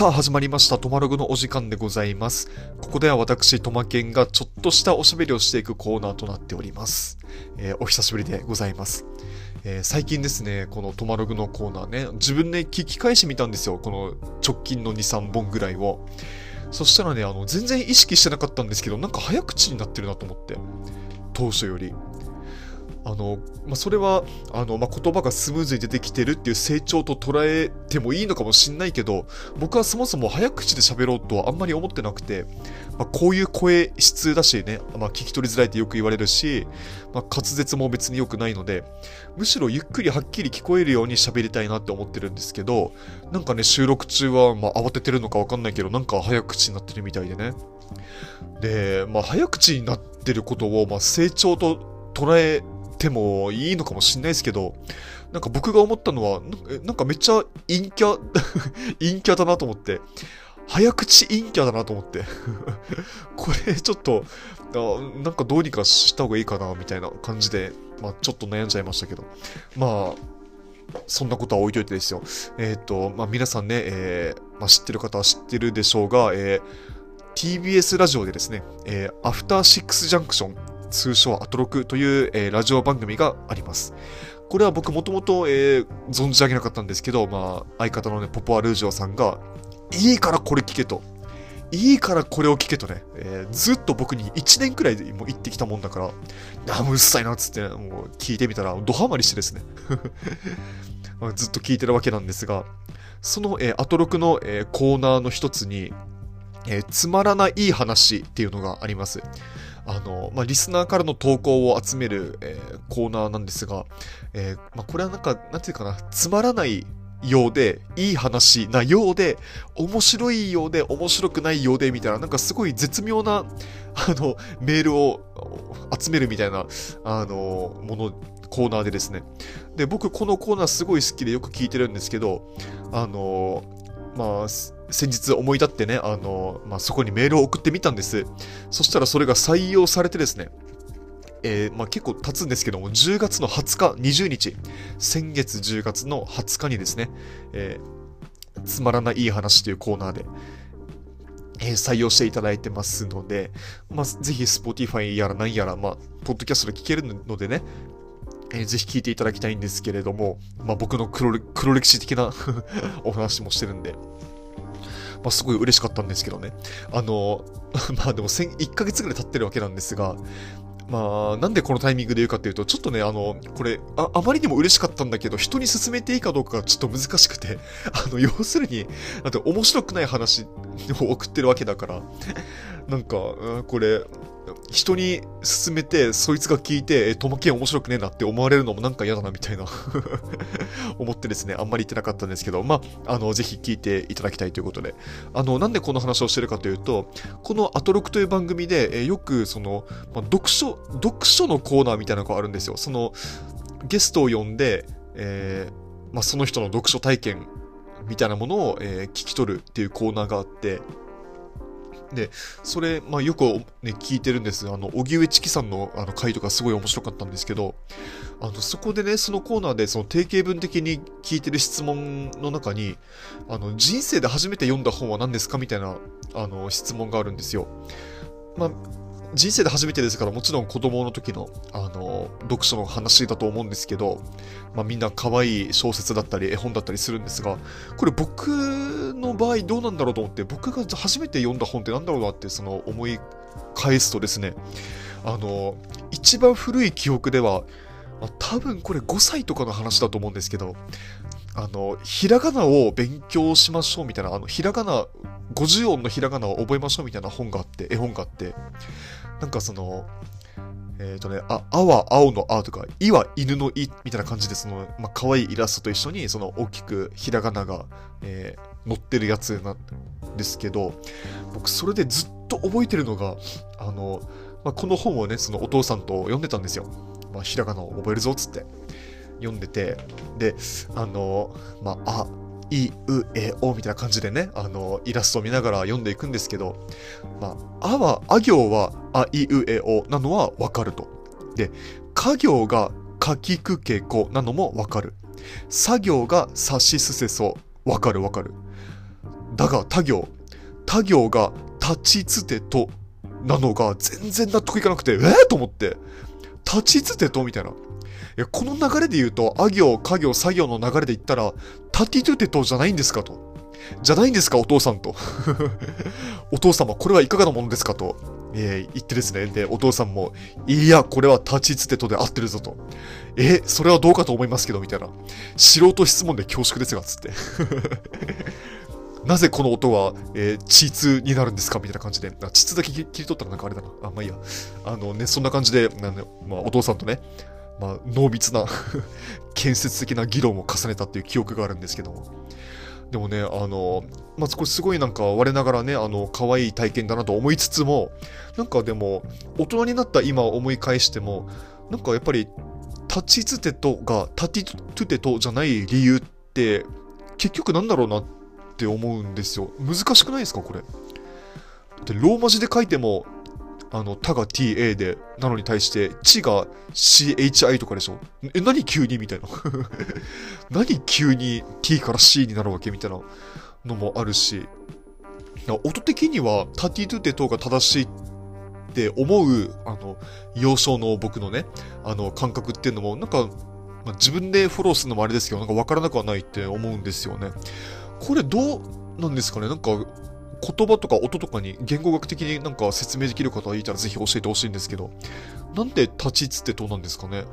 さあ始まりました、トマログのお時間でございます。ここでは私、トマケンがちょっとしたおしゃべりをしていくコーナーとなっております。えーお久しぶりでございます。えー最近ですね、このトマログのコーナーね、自分で聞き返してみたんですよ。この直近の2、3本ぐらいを。そしたらね、あの、全然意識してなかったんですけど、なんか早口になってるなと思って。当初より。あの、まあ、それは、あの、まあ、言葉がスムーズに出てきてるっていう成長と捉えてもいいのかもしんないけど、僕はそもそも早口で喋ろうとはあんまり思ってなくて、まあ、こういう声質だしね、まあ、聞き取りづらいってよく言われるし、まあ、滑舌も別に良くないので、むしろゆっくりはっきり聞こえるように喋りたいなって思ってるんですけど、なんかね、収録中は、まあ、慌ててるのかわかんないけど、なんか早口になってるみたいでね。で、まあ、早口になってることを、まあ、成長と捉えてもいいのかもしんないですけど、なんか僕が思ったのは、なんかめっちゃ陰キャ、陰キャだなと思って、早口陰キャだなと思って、これちょっと、あなんかどうにかした方がいいかな、みたいな感じで、まあちょっと悩んじゃいましたけど、まあ、そんなことは置いといてですよ。えっ、と、まあ皆さんね、えーまあ、知ってる方は知ってるでしょうが、えー TBS ラジオでですね、えーアフターシックスジャンクション、通称アトロクという、えーラジオ番組があります。これは僕もともと、存じ上げなかったんですけど、まあ、相方のね、ポポアルージョさんが、いいからこれ聞けと。いいからこれを聞けとね、えーずっと僕に1年くらいもう言ってきたもんだから、あ、もうっさいなっつって、もう聞いてみたら、ドハマりしてですね。ずっと聞いてるわけなんですが、その、えーアトロクの、えーコーナーの一つに、えーつまらない話っていうのがあります。あの、まあ、リスナーからの投稿を集める、えーコーナーなんですが、えーまあ、これはなんか、なんていうかな、つまらないようで、いい話なようで、面白いようで、面白くないようで、みたいな、なんかすごい絶妙な、あの、メールを集めるみたいな、あの、もの、コーナーでですね。で、僕、このコーナーすごい好きでよく聞いてるんですけど、あの、まあ、先日思い立ってね、あの、まあ、そこにメールを送ってみたんです。そしたらそれが採用されてですね、えーまあ、結構経つんですけども、10月の20日、20日、先月10月の20日にですね、えーつまらないいい話というコーナーで、え採用していただいてますので、まあ、ぜひ Spotify やら何やら、まあ、ポッドキャストで聞けるのでね、えーぜひ聞いていただきたいんですけれども、まあ、僕の黒黒歴史的な お話もしてるんで、まあ、すごい嬉しかったんですけどね。あの、まあでも1ヶ月ぐらい経ってるわけなんですが、まあ、なんでこのタイミングで言うかっていうと、ちょっとね、あの、これ、ああまりにも嬉しかったんだけど、人に勧めていいかどうかがちょっと難しくて、あの、要するに、あと面白くない話を送ってるわけだから、なんか、これ、人に勧めて、そいつが聞いて、え、トマケン面白くねえなって思われるのもなんか嫌だなみたいな 思ってですね、あんまり言ってなかったんですけど、まあ、あの、ぜひ聞いていただきたいということで、あの、なんでこの話をしてるかというと、このアトロクという番組で、えよく、その、まあ、読書、読書のコーナーみたいなのがあるんですよ。その、ゲストを呼んで、えーまあ、その人の読書体験みたいなものを、えー聞き取るっていうコーナーがあって、で、それ、まあ、よくね、聞いてるんです。あの、荻上チキさんのあの回とかすごい面白かったんですけど、あの、そこでね、そのコーナーで、その定型文的に聞いてる質問の中に、あの、人生で初めて読んだ本は何ですかみたいな、あの、質問があるんですよ。まあ、人生で初めてですから、もちろん子供の時の、あの、読書の話だと思うんですけど、まあ、みんな可愛い小説だったり、絵本だったりするんですが、これ僕の場合どうなんだろうと思って、僕が初めて読んだ本って何だろうなって、その思い返すとですね、あの、一番古い記憶では、まあ、多分これ5歳とかの話だと思うんですけど、あの、ひらがなを勉強しましょうみたいな、あの、ひらがな、50音のひらがなを覚えましょうみたいな本があって、絵本があって、なんかその、えっ、とね、あ、あは青のあとか、いは犬のいみたいな感じで、その、まあ、可愛いイラストと一緒に、その大きくひらがなが、えー載ってるやつなんですけど、僕それでずっと覚えてるのが、あの、まあ、この本をね、そのお父さんと読んでたんですよ。まあ、ひらがなを覚えるぞ、つって。読んでて、で、あの、まあ、あ、い、う、え、おみたいな感じでね、あの、イラストを見ながら読んでいくんですけど、まあ、あは、あ行は、あ、い、う、え、おなのはわかると。で、か行が、かきくけこなのもわかる。作業が、さしすせそ、わかるわかる。だが、他行。他行が立ちつてとなのが全然納得いかなくて、えー、と思って、立ちつてとみたいな。いや、この流れで言うと、あ行、か行、作業の流れで言ったら、立ちつてとじゃないんですかと。じゃないんですか、お父さんと。お父様、これはいかがなものですかと、えー、言ってですね。で、お父さんも、いや、これは立ちつてとで合ってるぞと。え、それはどうかと思いますけど、みたいな。素人質問で恐縮ですが、つって。なぜこの音は、えー、地痛になるんですかみたいな感じで。地痛だけ切り取ったらなんかあれだな。あ、まあいいや。あのね、そんな感じで、あのまあ、お父さんとね、まあ、濃密な 建設的な議論を重ねたっていう記憶があるんですけども。でもね、あの、まあ、これすごいなんか我ながらね、あの、可愛い体験だなと思いつつも、なんかでも、大人になった今思い返しても、なんかやっぱり、立ちつてとが、立ちつてとじゃない理由って、結局なんだろうなって思うんですよ。難しくないですか、これ？で、ローマ字で書いても、あの、たが ta で、なのに対して、ちが chi とかでしょ？え、何急にみたいな。何急に t から c になるわけみたいなのもあるし、音的には、タティトゥテトが正しいって思う、あの、幼少の僕のね、あの、感覚っていうのも、なんか、まあ、自分でフォローするのもあれですけど、なんかわからなくはないって思うんですよね。これどうなんですかね？なんか、言葉とか音とかに言語学的になんか説明できる方がいたらぜひ教えてほしいんですけど、なんで立ちつってどうなんですかね？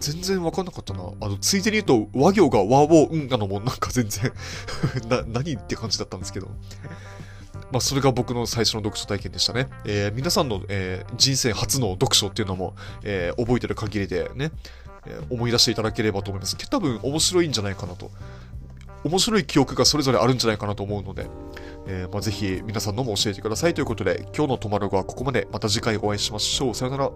全然わかんなかったな。あの、ついでに言うと、和行が和をうんなのもなんか全然 な、何って感じだったんですけど。まあ、それが僕の最初の読書体験でしたね。えー、皆さんの、えー、人生初の読書っていうのも、えー、覚えてる限りでね、え思い出していただければと思います。多分面白いんじゃないかなと。面白い記憶がそれぞれあるんじゃないかなと思うので、えー、まあ、ぜひ皆さんのも教えてくださいということで、今日のトマログはここまで。また次回お会いしましょう。さよなら。